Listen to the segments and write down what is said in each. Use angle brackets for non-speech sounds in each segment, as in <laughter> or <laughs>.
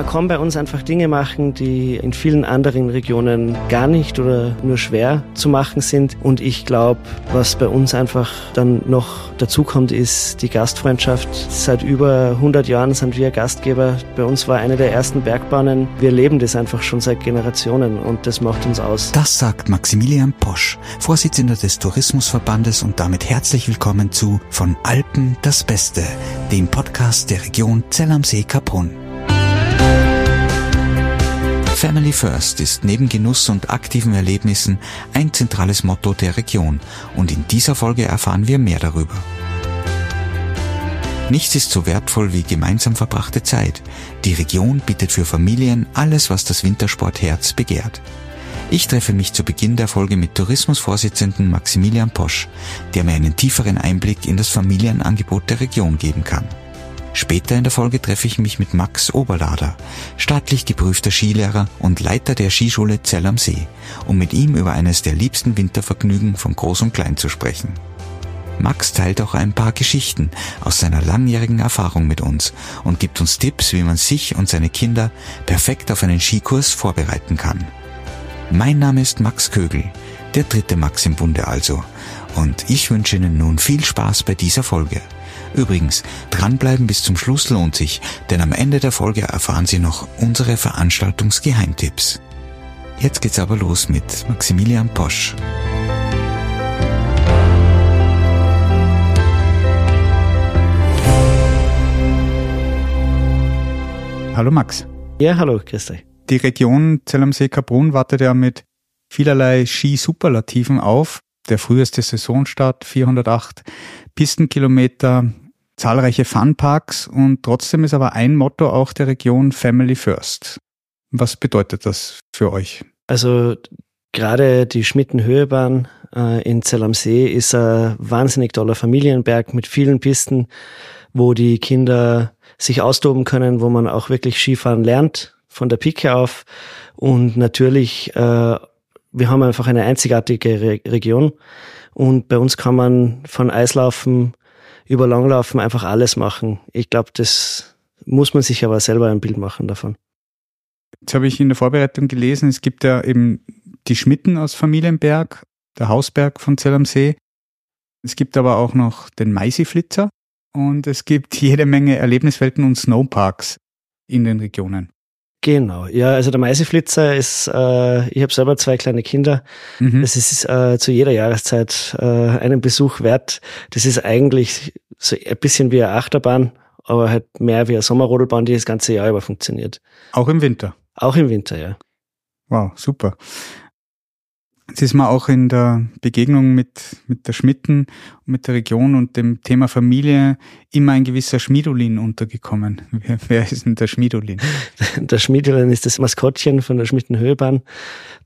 Man kann bei uns einfach Dinge machen, die in vielen anderen Regionen gar nicht oder nur schwer zu machen sind. Und ich glaube, was bei uns einfach dann noch dazu kommt, ist die Gastfreundschaft. Seit über 100 Jahren sind wir Gastgeber. Bei uns war eine der ersten Bergbahnen. Wir leben das einfach schon seit Generationen und das macht uns aus. Das sagt Maximilian Posch, Vorsitzender des Tourismusverbandes und damit herzlich willkommen zu Von Alpen das Beste, dem Podcast der Region Zell am See Kaprun. Family First ist neben Genuss und aktiven Erlebnissen ein zentrales Motto der Region und in dieser Folge erfahren wir mehr darüber. Nichts ist so wertvoll wie gemeinsam verbrachte Zeit. Die Region bietet für Familien alles, was das Wintersportherz begehrt. Ich treffe mich zu Beginn der Folge mit Tourismusvorsitzenden Maximilian Posch, der mir einen tieferen Einblick in das Familienangebot der Region geben kann. Später in der Folge treffe ich mich mit Max Oberlader, staatlich geprüfter Skilehrer und Leiter der Skischule Zell am See, um mit ihm über eines der liebsten Wintervergnügen von Groß und Klein zu sprechen. Max teilt auch ein paar Geschichten aus seiner langjährigen Erfahrung mit uns und gibt uns Tipps, wie man sich und seine Kinder perfekt auf einen Skikurs vorbereiten kann. Mein Name ist Max Kögel, der dritte Max im Bunde also, und ich wünsche Ihnen nun viel Spaß bei dieser Folge. Übrigens, dranbleiben bis zum Schluss lohnt sich, denn am Ende der Folge erfahren Sie noch unsere Veranstaltungsgeheimtipps. Jetzt geht's aber los mit Maximilian Posch. Hallo Max. Ja, hallo, grüß dich. Die Region Zell am See Kaprun wartet ja mit vielerlei Skisuperlativen auf. Der früheste Saisonstart, 408 Pistenkilometer, zahlreiche Funparks und trotzdem ist aber ein Motto auch der Region Family First. Was bedeutet das für euch? Also gerade die Schmittenhöhebahn äh, in Zell am See ist ein wahnsinnig toller Familienberg mit vielen Pisten, wo die Kinder sich austoben können, wo man auch wirklich Skifahren lernt, von der Pike auf. Und natürlich, äh, wir haben einfach eine einzigartige Re Region. Und bei uns kann man von Eislaufen über Langlaufen einfach alles machen. Ich glaube, das muss man sich aber selber ein Bild machen davon. Jetzt habe ich in der Vorbereitung gelesen, es gibt ja eben die Schmitten aus Familienberg, der Hausberg von Zell am See. Es gibt aber auch noch den Maisiflitzer und es gibt jede Menge Erlebniswelten und Snowparks in den Regionen. Genau, ja, also der Maiseflitzer ist, äh, ich habe selber zwei kleine Kinder. Mhm. Das ist äh, zu jeder Jahreszeit äh, einen Besuch wert. Das ist eigentlich so ein bisschen wie eine Achterbahn, aber halt mehr wie eine Sommerrodelbahn, die das ganze Jahr über funktioniert. Auch im Winter? Auch im Winter, ja. Wow, super. Jetzt ist man auch in der Begegnung mit, mit der Schmitten mit der Region und dem Thema Familie immer ein gewisser Schmiedolin untergekommen. Wer, wer ist denn der Schmiedolin? <laughs> Der Schmiedolin ist das Maskottchen von der Schmittenhöhebahn.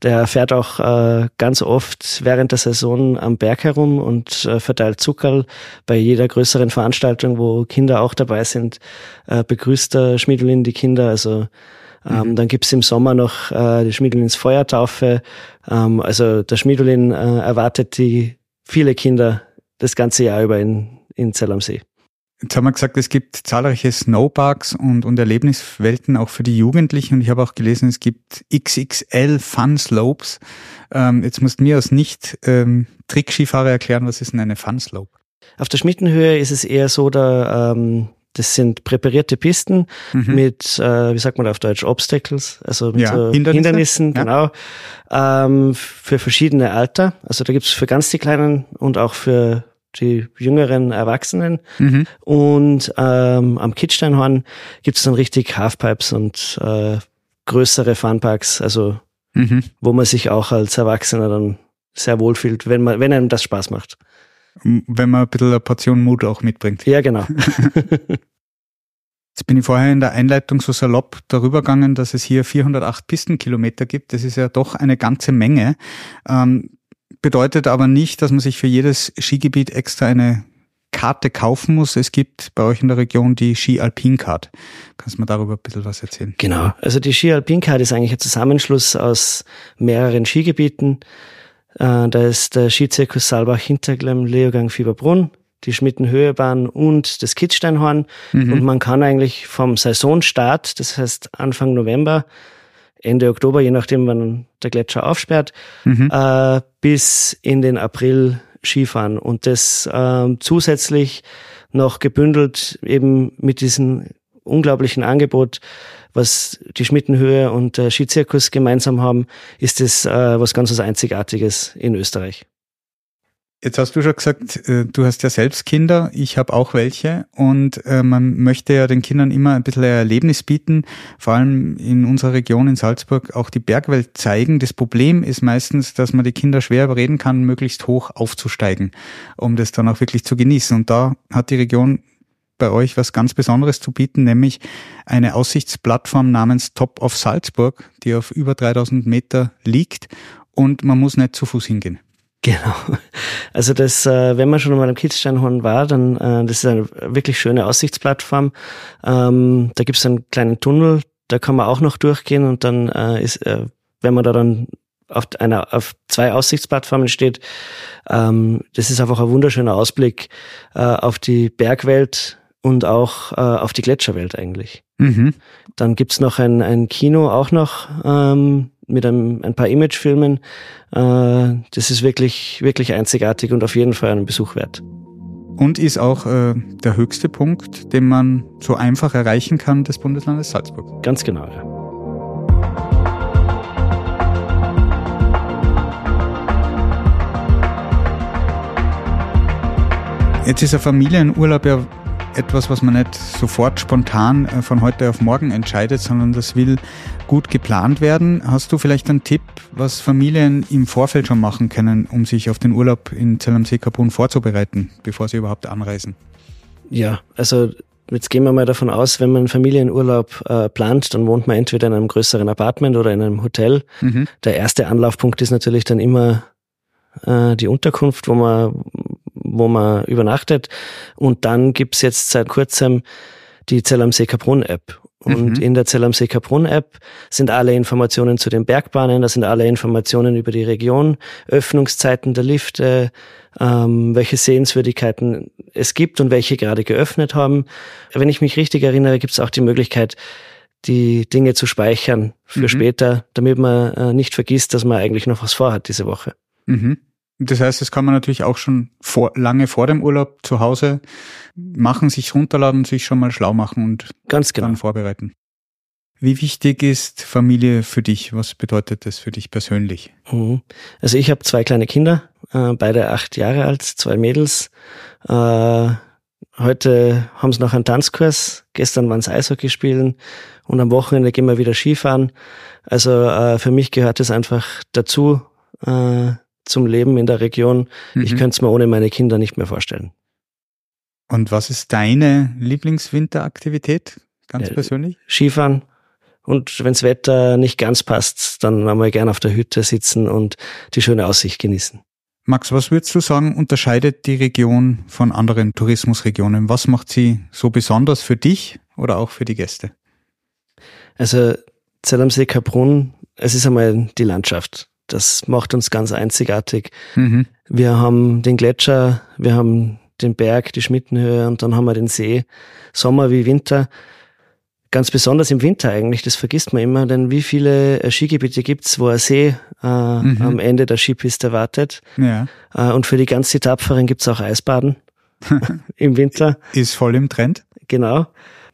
Der fährt auch äh, ganz oft während der Saison am Berg herum und äh, verteilt Zuckerl. Bei jeder größeren Veranstaltung, wo Kinder auch dabei sind, äh, begrüßt der Schmiedolin die Kinder. Also ähm, mhm. dann gibt's im Sommer noch äh, die Schmiedolins Feuertaufe. Ähm, also der Schmiedolin äh, erwartet die viele Kinder das ganze Jahr über in, in Zell am See. Jetzt haben wir gesagt, es gibt zahlreiche Snowparks und, und Erlebniswelten auch für die Jugendlichen. Und ich habe auch gelesen, es gibt XXL Fun Slopes. Ähm, jetzt musst du mir als nicht ähm, erklären, was ist denn eine Fun Slope? Auf der Schmittenhöhe ist es eher so, da ähm, das sind präparierte Pisten mhm. mit, äh, wie sagt man auf Deutsch, Obstacles, also mit ja, so Hindernisse, Hindernissen, ja. genau, ähm, für verschiedene Alter. Also da gibt's für ganz die Kleinen und auch für die jüngeren Erwachsenen. Mhm. Und ähm, am Kitzsteinhorn gibt's dann richtig Halfpipes und äh, größere Funparks, also mhm. wo man sich auch als Erwachsener dann sehr wohlfühlt, wenn man, wenn einem das Spaß macht wenn man ein bisschen eine Portion Mut auch mitbringt. Ja, genau. <laughs> Jetzt bin ich vorher in der Einleitung so salopp darüber gegangen, dass es hier 408 Pistenkilometer gibt. Das ist ja doch eine ganze Menge. Ähm, bedeutet aber nicht, dass man sich für jedes Skigebiet extra eine Karte kaufen muss. Es gibt bei euch in der Region die Ski Alpin Card. Kannst du mir darüber ein bisschen was erzählen? Genau. Also die Ski Alpin Card ist eigentlich ein Zusammenschluss aus mehreren Skigebieten. Äh, da ist der Skizirkus Saalbach Hinterglemm, Leogang Fieberbrunn, die Schmittenhöhebahn und das Kitzsteinhorn. Mhm. Und man kann eigentlich vom Saisonstart, das heißt Anfang November, Ende Oktober, je nachdem, wann der Gletscher aufsperrt, mhm. äh, bis in den April Skifahren. Und das äh, zusätzlich noch gebündelt eben mit diesem unglaublichen Angebot, was die Schmittenhöhe und der Skizirkus gemeinsam haben, ist das äh, was ganz was Einzigartiges in Österreich. Jetzt hast du schon gesagt, äh, du hast ja selbst Kinder, ich habe auch welche und äh, man möchte ja den Kindern immer ein bisschen ein Erlebnis bieten, vor allem in unserer Region in Salzburg auch die Bergwelt zeigen. Das Problem ist meistens, dass man die Kinder schwer überreden kann, möglichst hoch aufzusteigen, um das dann auch wirklich zu genießen. Und da hat die Region bei euch was ganz Besonderes zu bieten, nämlich eine Aussichtsplattform namens Top of Salzburg, die auf über 3000 Meter liegt und man muss nicht zu Fuß hingehen. Genau. Also das, äh, wenn man schon mal am Kitzsteinhorn war, dann äh, das ist eine wirklich schöne Aussichtsplattform. Ähm, da gibt es einen kleinen Tunnel, da kann man auch noch durchgehen und dann äh, ist, wenn man da dann auf einer auf zwei Aussichtsplattformen steht, ähm, das ist einfach ein wunderschöner Ausblick auf die Bergwelt und auch äh, auf die Gletscherwelt eigentlich. Mhm. Dann gibt's noch ein, ein Kino auch noch. Ähm, mit einem, ein paar Imagefilmen. Äh, das ist wirklich, wirklich einzigartig und auf jeden Fall einen Besuch wert. Und ist auch äh, der höchste Punkt, den man so einfach erreichen kann, des Bundeslandes Salzburg. Ganz genau, ja. Jetzt ist ein Familienurlaub ja etwas, was man nicht sofort spontan äh, von heute auf morgen entscheidet, sondern das will gut geplant werden. Hast du vielleicht einen Tipp, was Familien im Vorfeld schon machen können, um sich auf den Urlaub in Zell am See Kapun vorzubereiten, bevor sie überhaupt anreisen? Ja, also Jetzt gehen wir mal davon aus, wenn man Familienurlaub äh, plant, dann wohnt man entweder in einem größeren Apartment oder in einem Hotel. Mhm. Der erste Anlaufpunkt ist natürlich dann immer äh, die Unterkunft, wo man, wo man übernachtet. Und dann gibt's jetzt seit kurzem die Zell am See Kaprun App. Und mhm. in der Zell am See Kaprun App sind alle Informationen zu den Bergbahnen, da sind alle Informationen über die Region, Öffnungszeiten der Lifte, ähm, welche Sehenswürdigkeiten es gibt und welche gerade geöffnet haben. Wenn ich mich richtig erinnere, gibt es auch die Möglichkeit, die Dinge zu speichern für mhm. später, damit man äh, nicht vergisst, dass man eigentlich noch was vorhat diese Woche. Mhm. Das heißt, das kann man natürlich auch schon vor, lange vor dem Urlaub zu Hause machen, sich runterladen, sich schon mal schlau machen und Ganz genau. dann vorbereiten. Wie wichtig ist Familie für dich? Was bedeutet das für dich persönlich? Mhm. Also ich habe zwei kleine Kinder, äh, beide acht Jahre alt, zwei Mädels. Äh, heute haben sie noch einen Tanzkurs, gestern waren sie Eishockey spielen und am Wochenende gehen wir wieder Skifahren. Also äh, für mich gehört es einfach dazu, äh, zum Leben in der Region. Mhm. Ich könnte es mir ohne meine Kinder nicht mehr vorstellen. Und was ist deine Lieblingswinteraktivität, ganz ja, persönlich? Skifahren. Und wenns Wetter nicht ganz passt, dann einmal gern auf der Hütte sitzen und die schöne Aussicht genießen. Max, was würdest du sagen, unterscheidet die Region von anderen Tourismusregionen? Was macht sie so besonders für dich oder auch für die Gäste? Also Zell am See Kaprun, es ist einmal die Landschaft. Das macht uns ganz einzigartig. Mhm. Wir haben den Gletscher, wir haben den Berg, die Schmittenhöhe und dann haben wir den See. Sommer wie Winter. Ganz besonders im Winter eigentlich, das vergisst man immer, denn wie viele äh, Skigebiete gibt's, wo ein See äh, mhm. am Ende der Skipiste wartet. Ja. Äh, und für die ganz die Tapferen gibt's auch Eisbaden <laughs> im Winter. Ist voll im Trend. Genau.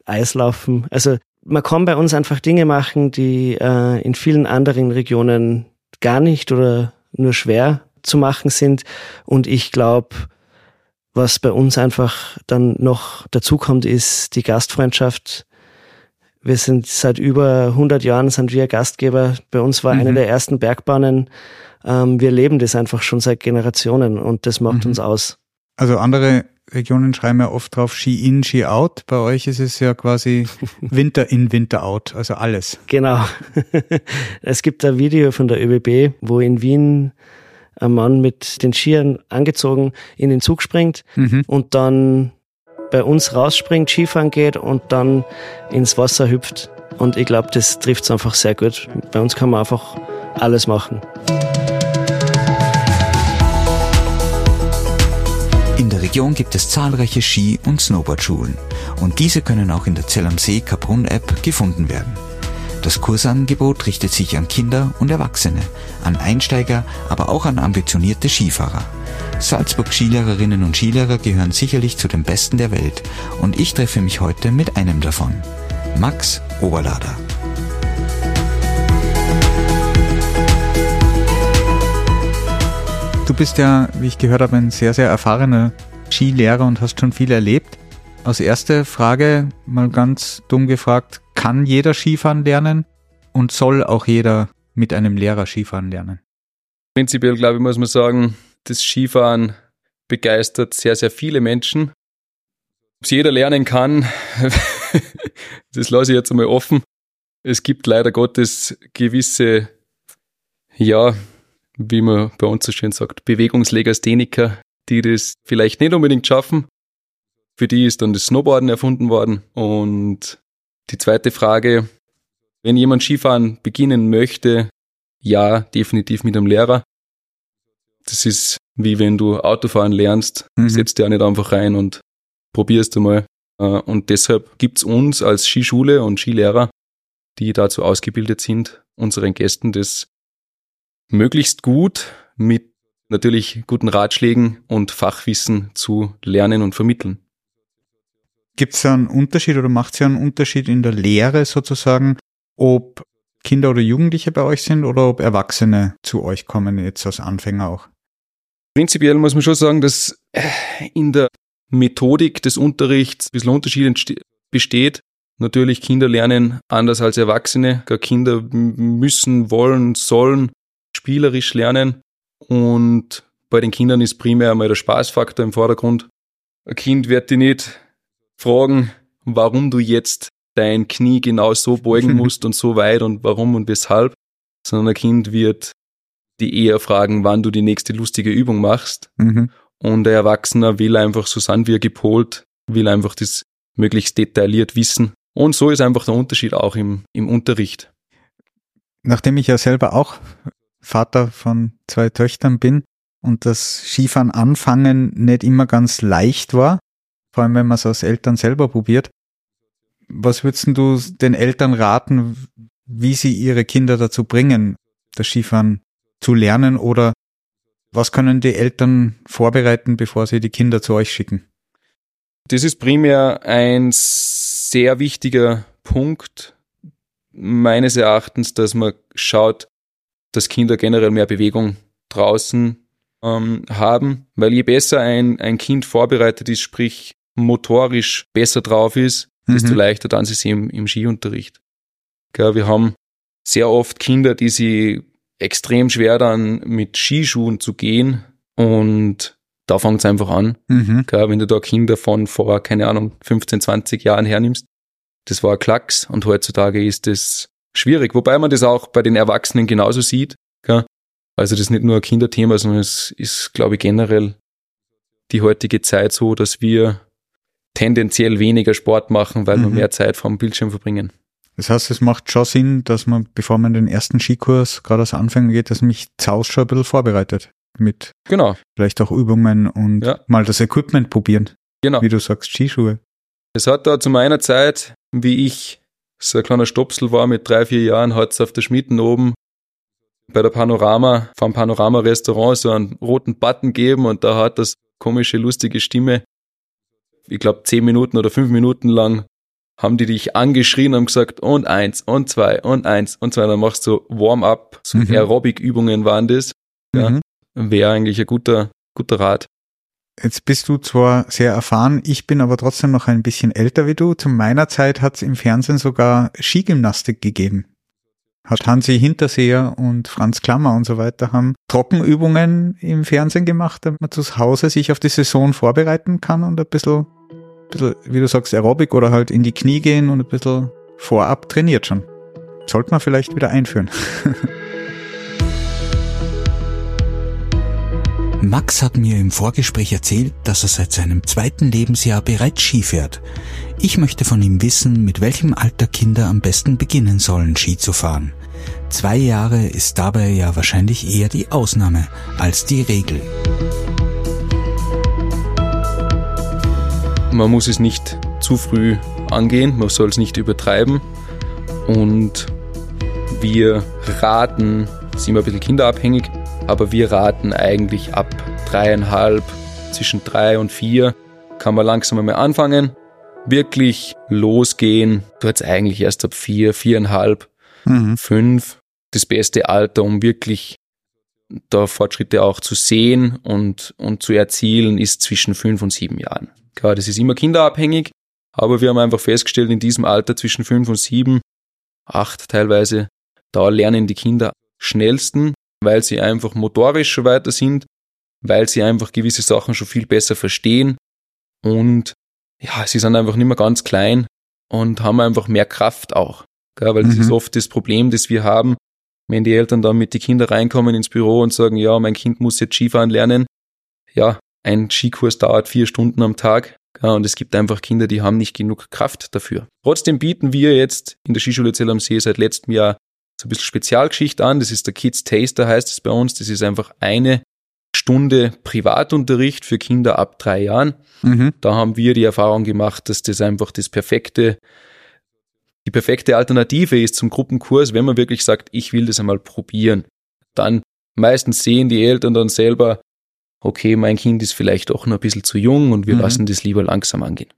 Eislaufen. Also man kann bei uns einfach Dinge machen, die äh, in vielen anderen Regionen gar nicht oder nur schwer zu machen sind. Und ich glaube, was bei uns einfach dann noch dazukommt, ist die Gastfreundschaft. Wir sind seit über 100 Jahren sind wir Gastgeber. Bei uns war mhm. eine der ersten Bergbahnen. Ähm, wir leben das einfach schon seit Generationen und das macht mhm. uns aus. Also andere Regionen schreiben ja oft drauf Ski in, Ski out. Bei euch ist es ja quasi <laughs> Winter in, Winter out, also alles. Genau. <laughs> es gibt ein Video von der ÖBB, wo in Wien ein Mann mit den Skiern angezogen in den Zug springt mhm. und dann bei uns rausspringt, Skifahren geht und dann ins Wasser hüpft. Und ich glaube, das trifft es einfach sehr gut. Bei uns kann man einfach alles machen. Region gibt es zahlreiche Ski- und Snowboardschulen und diese können auch in der Zell am See Kaprun App gefunden werden. Das Kursangebot richtet sich an Kinder und Erwachsene, an Einsteiger, aber auch an ambitionierte Skifahrer. Salzburg Skilehrerinnen und Skilehrer gehören sicherlich zu den besten der Welt und ich treffe mich heute mit einem davon, Max Oberlader. Du bist ja, wie ich gehört habe, ein sehr, sehr erfahrener Skilehrer und hast schon viel erlebt. Als erste Frage mal ganz dumm gefragt, kann jeder Skifahren lernen und soll auch jeder mit einem Lehrer Skifahren lernen? Prinzipiell, glaube ich, muss man sagen, das Skifahren begeistert sehr, sehr viele Menschen. Ob es jeder lernen kann, <laughs> das lasse ich jetzt einmal offen. Es gibt leider Gottes gewisse, ja, wie man bei uns so schön sagt, Bewegungslegastheniker, die das vielleicht nicht unbedingt schaffen. Für die ist dann das Snowboarden erfunden worden. Und die zweite Frage, wenn jemand Skifahren beginnen möchte, ja, definitiv mit einem Lehrer. Das ist wie wenn du Autofahren lernst, mhm. setzt dir auch nicht einfach rein und probierst du mal. Äh, und deshalb gibt's uns als Skischule und Skilehrer, die dazu ausgebildet sind, unseren Gästen das möglichst gut mit natürlich guten Ratschlägen und Fachwissen zu lernen und vermitteln. Gibt es einen Unterschied oder macht es ja einen Unterschied in der Lehre sozusagen, ob Kinder oder Jugendliche bei euch sind oder ob Erwachsene zu euch kommen, jetzt als Anfänger auch? Prinzipiell muss man schon sagen, dass in der Methodik des Unterrichts ein bisschen Unterschied besteht. Natürlich, Kinder lernen anders als Erwachsene. Kinder müssen, wollen, sollen spielerisch lernen. Und bei den Kindern ist primär einmal der Spaßfaktor im Vordergrund. Ein Kind wird dich nicht fragen, warum du jetzt dein Knie genau so beugen <laughs> musst und so weit und warum und weshalb, sondern ein Kind wird die eher fragen, wann du die nächste lustige Übung machst. Mhm. Und der Erwachsener will einfach so sein wie er gepolt, will einfach das möglichst detailliert wissen. Und so ist einfach der Unterschied auch im, im Unterricht. Nachdem ich ja selber auch Vater von zwei Töchtern bin und das Skifahren anfangen nicht immer ganz leicht war, vor allem wenn man es als Eltern selber probiert. Was würdest du den Eltern raten, wie sie ihre Kinder dazu bringen, das Skifahren zu lernen oder was können die Eltern vorbereiten, bevor sie die Kinder zu euch schicken? Das ist primär ein sehr wichtiger Punkt meines Erachtens, dass man schaut, dass Kinder generell mehr Bewegung draußen ähm, haben, weil je besser ein, ein Kind vorbereitet ist, sprich motorisch besser drauf ist, mhm. desto leichter dann sie es im, im Skiunterricht. Ja, wir haben sehr oft Kinder, die sie extrem schwer dann mit Skischuhen zu gehen und da fängt es einfach an. Mhm. Ja, wenn du da Kinder von vor, keine Ahnung, 15, 20 Jahren hernimmst, das war ein Klacks und heutzutage ist das schwierig, wobei man das auch bei den Erwachsenen genauso sieht. Ja. Also das ist nicht nur ein Kinderthema, sondern es ist, glaube ich, generell die heutige Zeit so, dass wir tendenziell weniger Sport machen, weil mhm. wir mehr Zeit vom Bildschirm verbringen. Das heißt, es macht schon Sinn, dass man, bevor man den ersten Skikurs gerade als Anfänger geht, dass man mich zu Hause schon ein bisschen vorbereitet. Mit genau. vielleicht auch Übungen und ja. mal das Equipment probieren. Genau. Wie du sagst, Skischuhe. Es hat da zu meiner Zeit, wie ich so ein kleiner Stopsel war mit drei, vier Jahren, hat es auf der Schmitten oben bei der Panorama, vom Panorama-Restaurant so einen roten Button gegeben und da hat das komische, lustige Stimme, ich glaube, zehn Minuten oder fünf Minuten lang haben die dich angeschrien und gesagt, und eins, und zwei, und eins, und zwei. Dann machst du Warm-up, so mhm. Aerobic-Übungen waren das. Ja, mhm. Wäre eigentlich ein guter, guter Rat. Jetzt bist du zwar sehr erfahren, ich bin aber trotzdem noch ein bisschen älter wie du. Zu meiner Zeit hat es im Fernsehen sogar Skigymnastik gegeben. Hat Hansi Hinterseher und Franz Klammer und so weiter haben Trockenübungen im Fernsehen gemacht, damit man zu Hause sich auf die Saison vorbereiten kann und ein bisschen bisschen, wie du sagst, Aerobic oder halt in die Knie gehen und ein bisschen vorab trainiert schon. Sollte man vielleicht wieder einführen. <laughs> Max hat mir im Vorgespräch erzählt, dass er seit seinem zweiten Lebensjahr bereits Ski fährt. Ich möchte von ihm wissen, mit welchem Alter Kinder am besten beginnen sollen, Ski zu fahren. Zwei Jahre ist dabei ja wahrscheinlich eher die Ausnahme als die Regel. man muss es nicht zu früh angehen, man soll es nicht übertreiben. Und wir raten, ist immer ein bisschen kinderabhängig, aber wir raten eigentlich ab dreieinhalb, zwischen drei und vier kann man langsam einmal anfangen. Wirklich losgehen, tut es eigentlich erst ab vier, viereinhalb, mhm. fünf. Das beste Alter, um wirklich da Fortschritte auch zu sehen und, und zu erzielen, ist zwischen fünf und sieben Jahren. Klar, das ist immer kinderabhängig, aber wir haben einfach festgestellt, in diesem Alter zwischen fünf und sieben, acht teilweise, da lernen die Kinder schnellsten, weil sie einfach motorisch schon weiter sind, weil sie einfach gewisse Sachen schon viel besser verstehen und ja, sie sind einfach nicht mehr ganz klein und haben einfach mehr Kraft auch. Gell? Weil das ist mhm. oft das Problem, das wir haben, wenn die Eltern dann mit den Kindern reinkommen ins Büro und sagen, ja, mein Kind muss jetzt Skifahren lernen. Ja, ein Skikurs dauert vier Stunden am Tag. Ja, und es gibt einfach Kinder, die haben nicht genug Kraft dafür. Trotzdem bieten wir jetzt in der Skischule Zell am See seit letztem Jahr so ein bisschen Spezialgeschichte an. Das ist der Kids Taster, heißt es bei uns. Das ist einfach eine Stunde Privatunterricht für Kinder ab drei Jahren. Mhm. Da haben wir die Erfahrung gemacht, dass das einfach das perfekte, die perfekte Alternative ist zum Gruppenkurs, wenn man wirklich sagt, ich will das einmal probieren. Dann meistens sehen die Eltern dann selber, okay, mein Kind ist vielleicht auch noch ein bisschen zu jung und wir mhm. lassen das lieber langsam angehen.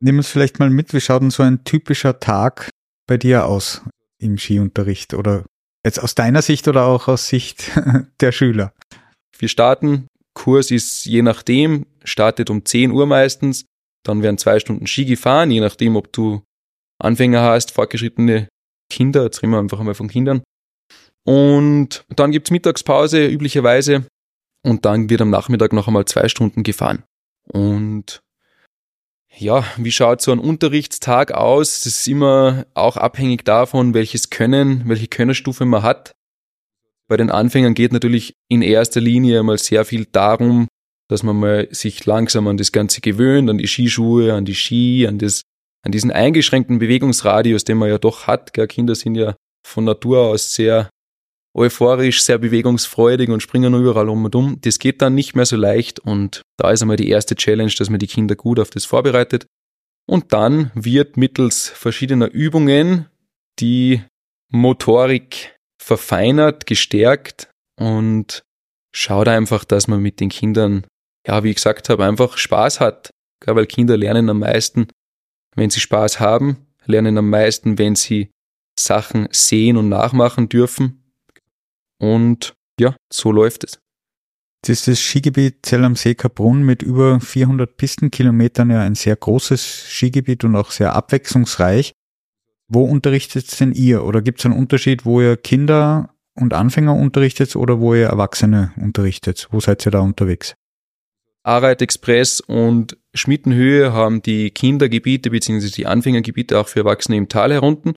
Nimm uns vielleicht mal mit, wie schaut denn so ein typischer Tag bei dir aus im Skiunterricht oder jetzt aus deiner Sicht oder auch aus Sicht <laughs> der Schüler? Wir starten, Kurs ist je nachdem, startet um 10 Uhr meistens, dann werden zwei Stunden Ski gefahren, je nachdem, ob du Anfänger hast, fortgeschrittene Kinder, jetzt reden wir einfach einmal von Kindern. Und dann gibt's Mittagspause üblicherweise und dann wird am Nachmittag noch einmal zwei Stunden gefahren. Und ja, wie schaut so ein Unterrichtstag aus? Das ist immer auch abhängig davon, welches Können, welche Könnerstufe man hat. Bei den Anfängern geht natürlich in erster Linie einmal sehr viel darum, dass man mal sich langsam an das Ganze gewöhnt, an die Skischuhe, an die Ski, an das, an diesen eingeschränkten Bewegungsradius, den man ja doch hat. Kinder sind ja von Natur aus sehr euphorisch, sehr bewegungsfreudig und springen überall um und um. Das geht dann nicht mehr so leicht und da ist einmal die erste Challenge, dass man die Kinder gut auf das vorbereitet. Und dann wird mittels verschiedener Übungen die Motorik verfeinert, gestärkt und schaut einfach, dass man mit den Kindern, ja, wie ich gesagt habe, einfach Spaß hat. Weil Kinder lernen am meisten, wenn sie Spaß haben, lernen am meisten, wenn sie Sachen sehen und nachmachen dürfen. Und ja, so läuft es. Das ist das Skigebiet Zell am See Kaprun mit über 400 Pistenkilometern ja ein sehr großes Skigebiet und auch sehr abwechslungsreich. Wo unterrichtet denn ihr? Oder gibt es einen Unterschied, wo ihr Kinder und Anfänger unterrichtet oder wo ihr Erwachsene unterrichtet? Wo seid ihr da unterwegs? Arbeit Express und Schmittenhöhe haben die Kindergebiete bzw. die Anfängergebiete auch für Erwachsene im Tal herunten.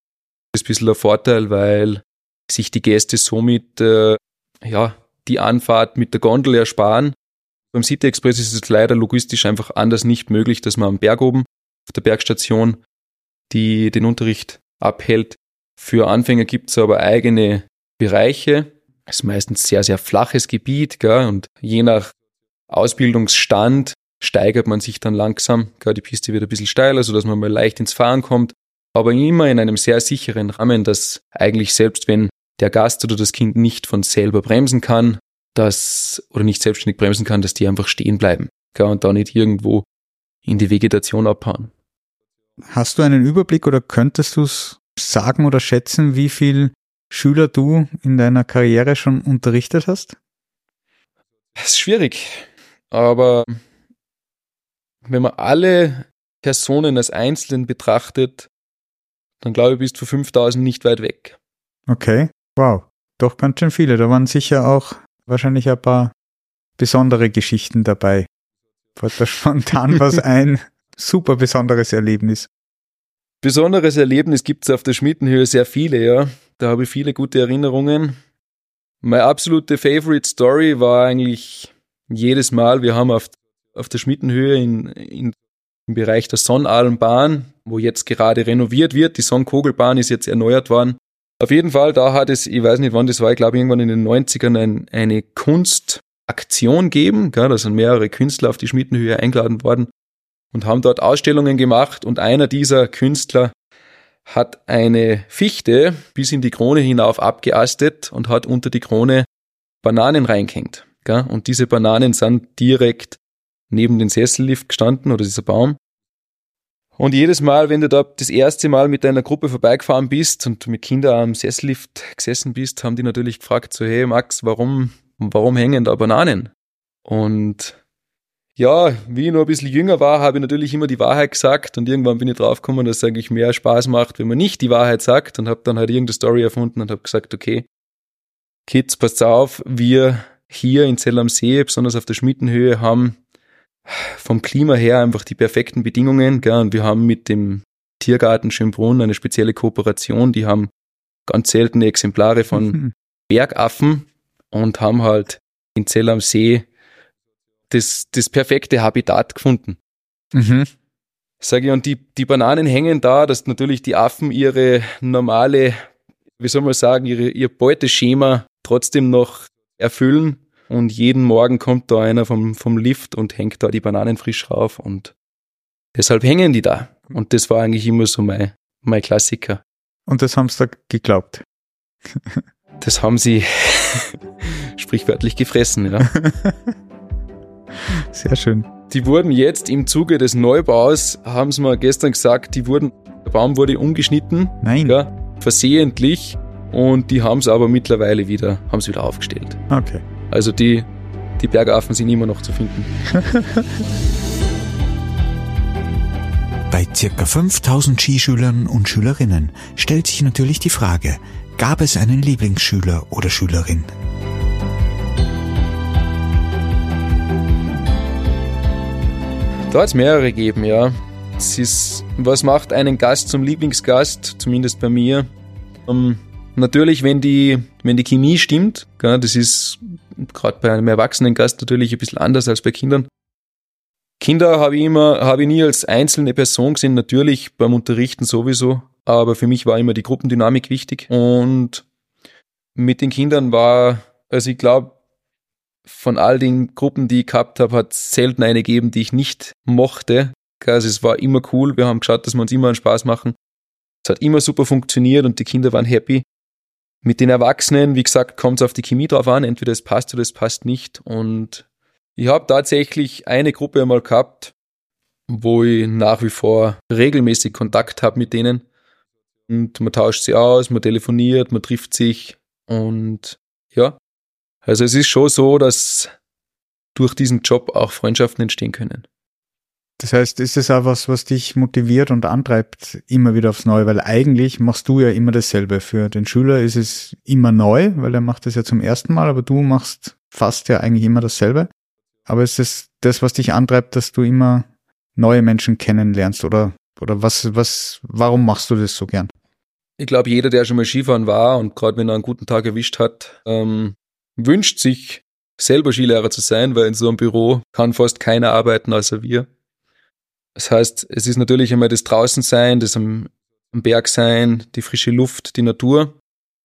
Das ist ein bisschen der Vorteil, weil sich die Gäste somit äh, ja, die Anfahrt mit der Gondel ersparen. Beim City Express ist es leider logistisch einfach anders nicht möglich, dass man am Berg oben auf der Bergstation die den Unterricht abhält. Für Anfänger gibt es aber eigene Bereiche. Es ist meistens sehr, sehr flaches Gebiet, gell? und je nach Ausbildungsstand steigert man sich dann langsam. Gell? Die Piste wird ein bisschen steiler, sodass man mal leicht ins Fahren kommt, aber immer in einem sehr sicheren Rahmen, dass eigentlich selbst wenn der Gast oder das Kind nicht von selber bremsen kann, dass, oder nicht selbstständig bremsen kann, dass die einfach stehen bleiben gell? und da nicht irgendwo in die Vegetation abhauen. Hast du einen Überblick oder könntest du es sagen oder schätzen, wie viel Schüler du in deiner Karriere schon unterrichtet hast? Das ist schwierig, aber wenn man alle Personen als Einzelnen betrachtet, dann glaube ich, bist du für 5000 nicht weit weg. Okay, wow. Doch ganz schön viele. Da waren sicher auch wahrscheinlich ein paar besondere Geschichten dabei. Fällt da spontan was <laughs> ein? Super besonderes Erlebnis. Besonderes Erlebnis gibt es auf der Schmittenhöhe sehr viele, ja. Da habe ich viele gute Erinnerungen. Meine absolute Favorite Story war eigentlich jedes Mal, wir haben auf, auf der Schmittenhöhe in, in, im Bereich der Sonnalmbahn, wo jetzt gerade renoviert wird, die Sonnkogelbahn ist jetzt erneuert worden. Auf jeden Fall, da hat es, ich weiß nicht wann das war, ich glaube irgendwann in den 90ern ein, eine Kunstaktion gegeben, gell, da sind mehrere Künstler auf die Schmittenhöhe eingeladen worden und haben dort Ausstellungen gemacht und einer dieser Künstler hat eine Fichte bis in die Krone hinauf abgeastet und hat unter die Krone Bananen reingehängt. Und diese Bananen sind direkt neben den Sessellift gestanden oder dieser Baum. Und jedes Mal, wenn du da das erste Mal mit deiner Gruppe vorbeigefahren bist und mit Kindern am Sessellift gesessen bist, haben die natürlich gefragt, so, hey Max, warum, warum hängen da Bananen? Und ja, wie ich noch ein bisschen jünger war, habe ich natürlich immer die Wahrheit gesagt und irgendwann bin ich draufgekommen, dass es eigentlich mehr Spaß macht, wenn man nicht die Wahrheit sagt und habe dann halt irgendeine Story erfunden und habe gesagt, okay, Kids, passt auf, wir hier in Zell am See, besonders auf der Schmittenhöhe, haben vom Klima her einfach die perfekten Bedingungen. Gell? Und wir haben mit dem Tiergarten Schönbrunn eine spezielle Kooperation. Die haben ganz seltene Exemplare von mhm. Bergaffen und haben halt in Zell am See das, das perfekte Habitat gefunden. Mhm. Sag ich, und die, die Bananen hängen da, dass natürlich die Affen ihre normale, wie soll man sagen, ihre, ihr Beuteschema trotzdem noch erfüllen. Und jeden Morgen kommt da einer vom, vom Lift und hängt da die Bananen frisch rauf und deshalb hängen die da. Und das war eigentlich immer so mein, mein Klassiker. Und das haben sie da geglaubt. <laughs> Das haben sie <laughs> sprichwörtlich gefressen, ja. <laughs> Sehr schön. Die wurden jetzt im Zuge des Neubaus, haben sie mir gestern gesagt, die wurden, der Baum wurde umgeschnitten. Nein. Ja, versehentlich. Und die haben es aber mittlerweile wieder, haben sie wieder aufgestellt. Okay. Also die, die Bergaffen sind immer noch zu finden. <laughs> Bei circa 5000 Skischülern und Schülerinnen stellt sich natürlich die Frage, gab es einen Lieblingsschüler oder Schülerin? Da hat es mehrere gegeben, ja. Es ist, was macht einen Gast zum Lieblingsgast, zumindest bei mir? Um, natürlich, wenn die, wenn die Chemie stimmt, gell, das ist gerade bei einem erwachsenen Gast natürlich ein bisschen anders als bei Kindern. Kinder habe ich immer, habe ich nie als einzelne Person gesehen, natürlich beim Unterrichten sowieso, aber für mich war immer die Gruppendynamik wichtig und mit den Kindern war, also ich glaube, von all den Gruppen, die ich gehabt habe, hat es selten eine gegeben, die ich nicht mochte. Also es war immer cool. Wir haben geschaut, dass wir uns immer einen Spaß machen. Es hat immer super funktioniert und die Kinder waren happy. Mit den Erwachsenen, wie gesagt, kommt es auf die Chemie drauf an. Entweder es passt oder es passt nicht. Und ich habe tatsächlich eine Gruppe einmal gehabt, wo ich nach wie vor regelmäßig Kontakt habe mit denen. Und man tauscht sie aus, man telefoniert, man trifft sich. Und ja, also es ist schon so, dass durch diesen Job auch Freundschaften entstehen können. Das heißt, ist es auch was, was dich motiviert und antreibt immer wieder aufs Neue? Weil eigentlich machst du ja immer dasselbe. Für den Schüler ist es immer neu, weil er macht das ja zum ersten Mal, aber du machst fast ja eigentlich immer dasselbe. Aber ist es das, was dich antreibt, dass du immer neue Menschen kennenlernst oder, oder was, was, warum machst du das so gern? Ich glaube, jeder, der schon mal Skifahren war und gerade wenn er einen guten Tag erwischt hat, ähm, wünscht sich selber Skilehrer zu sein, weil in so einem Büro kann fast keiner arbeiten außer wir. Das heißt, es ist natürlich einmal das Draußensein, das am, am Berg sein, die frische Luft, die Natur.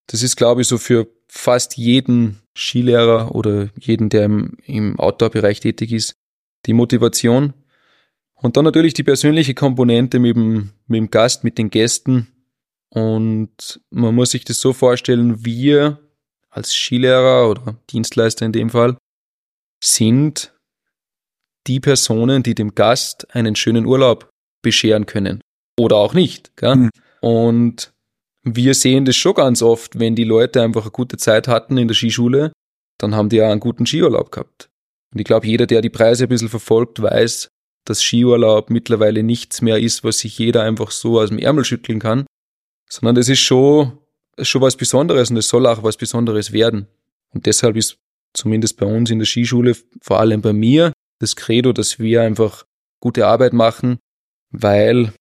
Das ist, glaube ich, so für fast jeden Skilehrer oder jeden, der im, im Outdoor-Bereich tätig ist, die Motivation. Und dann natürlich die persönliche Komponente mit dem, mit dem Gast, mit den Gästen. Und man muss sich das so vorstellen, wir als Skilehrer oder Dienstleister in dem Fall, sind die Personen, die dem Gast einen schönen Urlaub bescheren können. Oder auch nicht. Gell? Mhm. Und wir sehen das schon ganz oft, wenn die Leute einfach eine gute Zeit hatten in der Skischule, dann haben die ja einen guten Skiurlaub gehabt. Und ich glaube, jeder, der die Preise ein bisschen verfolgt, weiß, dass Skiurlaub mittlerweile nichts mehr ist, was sich jeder einfach so aus dem Ärmel schütteln kann, sondern das ist schon ist schon was Besonderes und es soll auch was Besonderes werden. Und deshalb ist zumindest bei uns in der Skischule, vor allem bei mir, das Credo, dass wir einfach gute Arbeit machen, weil,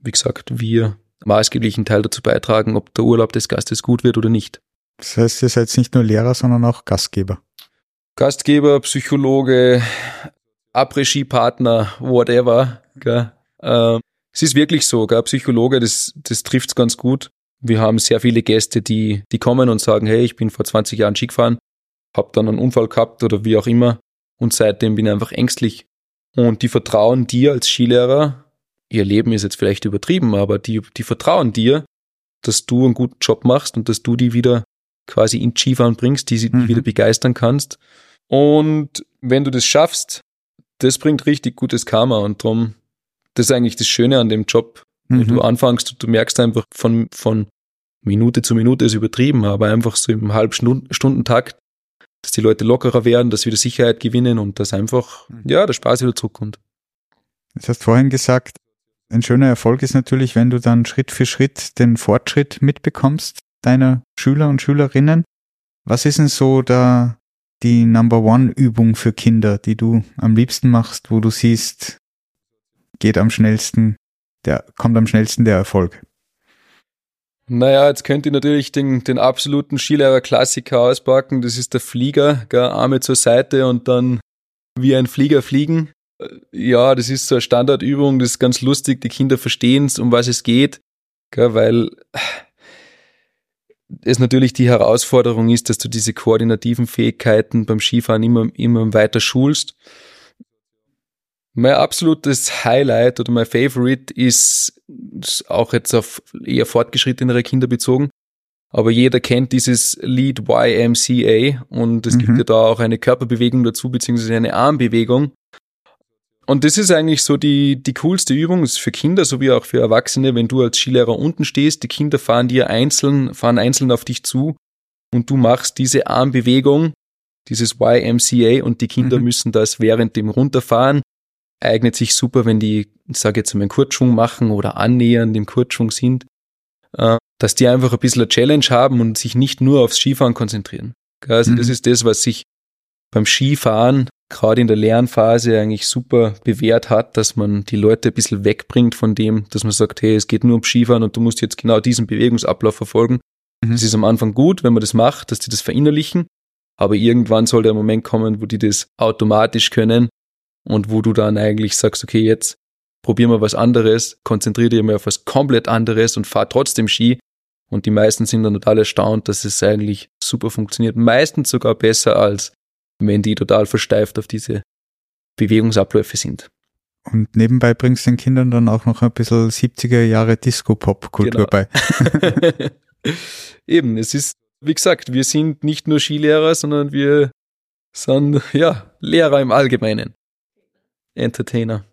wie gesagt, wir maßgeblichen Teil dazu beitragen, ob der Urlaub des Gastes gut wird oder nicht. Das heißt, ihr seid nicht nur Lehrer, sondern auch Gastgeber. Gastgeber, Psychologe, Après-Ski-Partner, whatever. Gell? Ähm, es ist wirklich so, gell? Psychologe, das, das trifft's ganz gut. Wir haben sehr viele Gäste, die, die kommen und sagen, hey, ich bin vor 20 Jahren Ski gefahren, habe dann einen Unfall gehabt oder wie auch immer und seitdem bin ich einfach ängstlich. und die vertrauen dir als Skilehrer. Ihr Leben ist jetzt vielleicht übertrieben, aber die, die vertrauen dir, dass du einen guten Job machst und dass du die wieder quasi in Skifahren bringst, die sie mhm. wieder begeistern kannst. Und wenn du das schaffst, das bringt richtig gutes Karma und drum, das ist eigentlich das Schöne an dem Job. Mhm. Wenn du anfängst, du merkst einfach von, von Minute zu Minute ist übertrieben, aber einfach so im Halbstundentakt, dass die Leute lockerer werden, dass wieder Sicherheit gewinnen und dass einfach, mhm. ja, der Spaß wieder zurückkommt. Du hast vorhin gesagt, ein schöner Erfolg ist natürlich, wenn du dann Schritt für Schritt den Fortschritt mitbekommst deiner Schüler und Schülerinnen. Was ist denn so da die Number One Übung für Kinder, die du am liebsten machst, wo du siehst, geht am schnellsten, der, kommt am schnellsten der Erfolg? Naja, jetzt könnt ihr natürlich den, den absoluten Skilehrer-Klassiker auspacken. Das ist der Flieger, gell, Arme zur Seite und dann wie ein Flieger fliegen. Äh, ja, das ist so eine Standardübung, das ist ganz lustig, die Kinder verstehen es, um was es geht, gell, weil es natürlich die Herausforderung ist, dass du diese koordinativen Fähigkeiten beim Skifahren immer, immer weiter schulst. Mein absolutes Highlight oder mein Favorite ist auch jetzt auf eher fortgeschrittenere Kinder bezogen. Aber jeder kennt dieses Lied YMCA und es mhm. gibt ja da auch eine Körperbewegung dazu, beziehungsweise eine Armbewegung. Und das ist eigentlich so die, die coolste Übung, ist für Kinder sowie auch für Erwachsene, wenn du als Skilehrer unten stehst, die Kinder fahren dir einzeln, fahren einzeln auf dich zu und du machst diese Armbewegung, dieses YMCA und die Kinder mhm. müssen das während dem Runterfahren eignet sich super, wenn die, ich sage jetzt mal, einen Kurzschwung machen oder annähernd im Kurzschwung sind, äh, dass die einfach ein bisschen eine Challenge haben und sich nicht nur aufs Skifahren konzentrieren. Also mhm. das ist das, was sich beim Skifahren gerade in der Lernphase eigentlich super bewährt hat, dass man die Leute ein bisschen wegbringt von dem, dass man sagt, hey, es geht nur um Skifahren und du musst jetzt genau diesen Bewegungsablauf verfolgen. Mhm. Das ist am Anfang gut, wenn man das macht, dass die das verinnerlichen, aber irgendwann soll der Moment kommen, wo die das automatisch können und wo du dann eigentlich sagst, okay, jetzt probier mal was anderes, konzentriere dich mal auf was komplett anderes und fahr trotzdem Ski. Und die meisten sind dann total erstaunt, dass es eigentlich super funktioniert. Meistens sogar besser, als wenn die total versteift auf diese Bewegungsabläufe sind. Und nebenbei bringst du den Kindern dann auch noch ein bisschen 70er Jahre Disco-Pop-Kultur genau. bei. <laughs> Eben, es ist, wie gesagt, wir sind nicht nur Skilehrer, sondern wir sind, ja, Lehrer im Allgemeinen. Entertainer.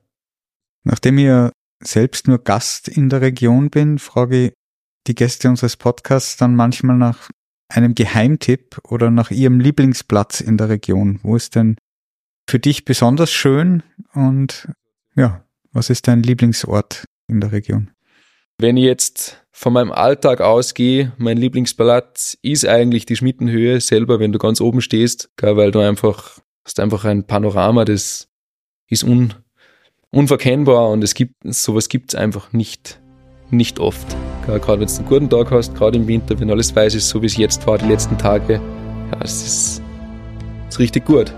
Nachdem ich selbst nur Gast in der Region bin, frage ich die Gäste unseres Podcasts dann manchmal nach einem Geheimtipp oder nach ihrem Lieblingsplatz in der Region. Wo ist denn für dich besonders schön und ja, was ist dein Lieblingsort in der Region? Wenn ich jetzt von meinem Alltag ausgehe, mein Lieblingsplatz ist eigentlich die Schmittenhöhe selber, wenn du ganz oben stehst, weil du einfach hast einfach ein Panorama, das ist un, unverkennbar und es gibt, sowas gibt es einfach nicht, nicht oft. Gerade wenn du einen guten Tag hast, gerade im Winter, wenn alles weiß ist, so wie es jetzt war, die letzten Tage, ja, es ist, ist richtig gut.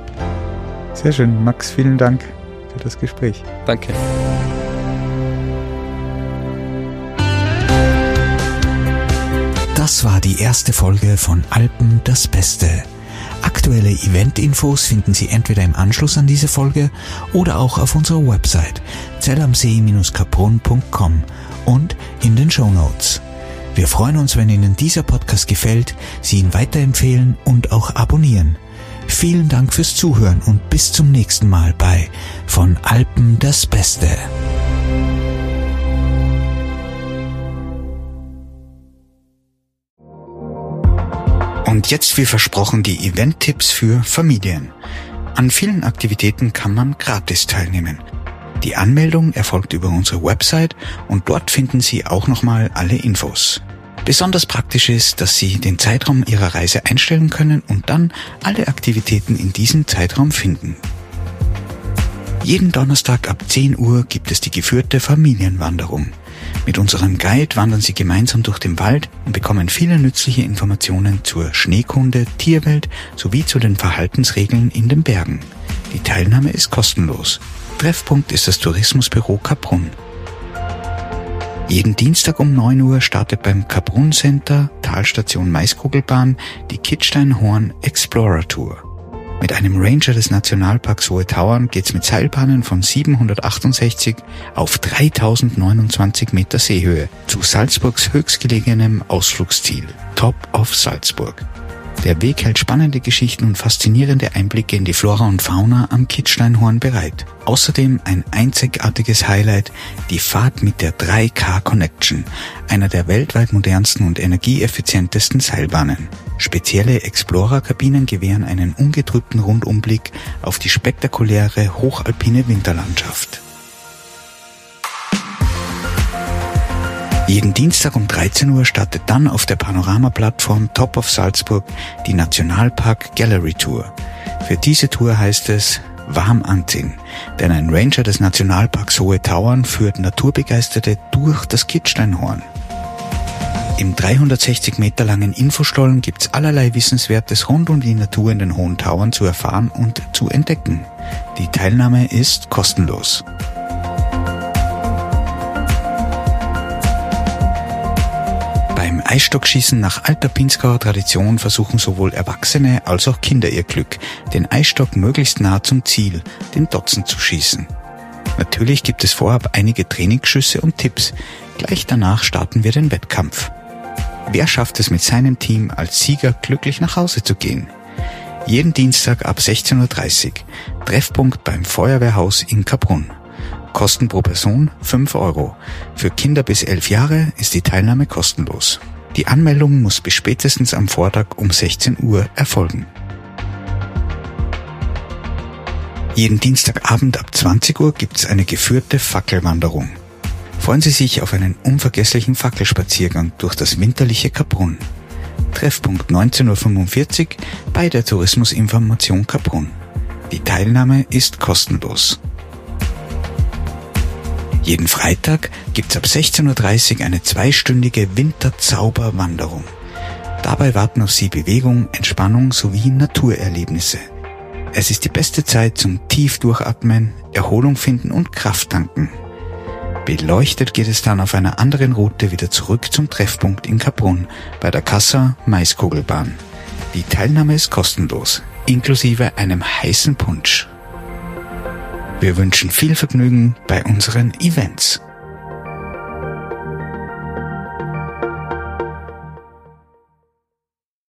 Sehr schön. Max, vielen Dank für das Gespräch. Danke. Das war die erste Folge von Alpen das Beste. Aktuelle Event-Infos finden Sie entweder im Anschluss an diese Folge oder auch auf unserer Website zellamsee-kaprun.com und in den Show Notes. Wir freuen uns, wenn Ihnen dieser Podcast gefällt, Sie ihn weiterempfehlen und auch abonnieren. Vielen Dank fürs Zuhören und bis zum nächsten Mal bei Von Alpen das Beste. Und jetzt wie versprochen die Event-Tipps für Familien. An vielen Aktivitäten kann man gratis teilnehmen. Die Anmeldung erfolgt über unsere Website und dort finden Sie auch nochmal alle Infos. Besonders praktisch ist, dass Sie den Zeitraum Ihrer Reise einstellen können und dann alle Aktivitäten in diesem Zeitraum finden. Jeden Donnerstag ab 10 Uhr gibt es die geführte Familienwanderung. Mit unserem Guide wandern Sie gemeinsam durch den Wald und bekommen viele nützliche Informationen zur Schneekunde, Tierwelt sowie zu den Verhaltensregeln in den Bergen. Die Teilnahme ist kostenlos. Treffpunkt ist das Tourismusbüro Kaprun. Jeden Dienstag um 9 Uhr startet beim Kaprun Center, Talstation Maiskugelbahn, die Kitzsteinhorn Explorer Tour. Mit einem Ranger des Nationalparks Hohe Tauern geht's mit Seilbahnen von 768 auf 3029 Meter Seehöhe zu Salzburgs höchstgelegenem Ausflugsziel, Top of Salzburg. Der Weg hält spannende Geschichten und faszinierende Einblicke in die Flora und Fauna am Kitzsteinhorn bereit. Außerdem ein einzigartiges Highlight, die Fahrt mit der 3K Connection, einer der weltweit modernsten und energieeffizientesten Seilbahnen. Spezielle Explorer-Kabinen gewähren einen ungetrübten Rundumblick auf die spektakuläre hochalpine Winterlandschaft. Jeden Dienstag um 13 Uhr startet dann auf der Panorama-Plattform Top of Salzburg die Nationalpark Gallery Tour. Für diese Tour heißt es warm anziehen, denn ein Ranger des Nationalparks Hohe Tauern führt Naturbegeisterte durch das Kitzsteinhorn. Im 360 Meter langen Infostollen gibt's allerlei Wissenswertes rund um die Natur in den Hohen Tauern zu erfahren und zu entdecken. Die Teilnahme ist kostenlos. Beim Eisstockschießen nach alter Pinzgauer Tradition versuchen sowohl Erwachsene als auch Kinder ihr Glück, den Eisstock möglichst nah zum Ziel, den Dotzen, zu schießen. Natürlich gibt es vorab einige Trainingsschüsse und Tipps. Gleich danach starten wir den Wettkampf. Wer schafft es mit seinem Team als Sieger glücklich nach Hause zu gehen? Jeden Dienstag ab 16.30 Uhr. Treffpunkt beim Feuerwehrhaus in Kaprun. Kosten pro Person 5 Euro. Für Kinder bis 11 Jahre ist die Teilnahme kostenlos. Die Anmeldung muss bis spätestens am Vortag um 16 Uhr erfolgen. Jeden Dienstagabend ab 20 Uhr gibt es eine geführte Fackelwanderung. Freuen Sie sich auf einen unvergesslichen Fackelspaziergang durch das winterliche Kaprun. Treffpunkt 19.45 Uhr bei der Tourismusinformation Kaprun. Die Teilnahme ist kostenlos. Jeden Freitag gibt's ab 16.30 Uhr eine zweistündige Winterzauberwanderung. Dabei warten auf Sie Bewegung, Entspannung sowie Naturerlebnisse. Es ist die beste Zeit zum tief durchatmen, Erholung finden und Kraft tanken. Beleuchtet geht es dann auf einer anderen Route wieder zurück zum Treffpunkt in Kaprun bei der Kassa Maiskugelbahn. Die Teilnahme ist kostenlos, inklusive einem heißen Punsch. Wir wünschen viel Vergnügen bei unseren Events.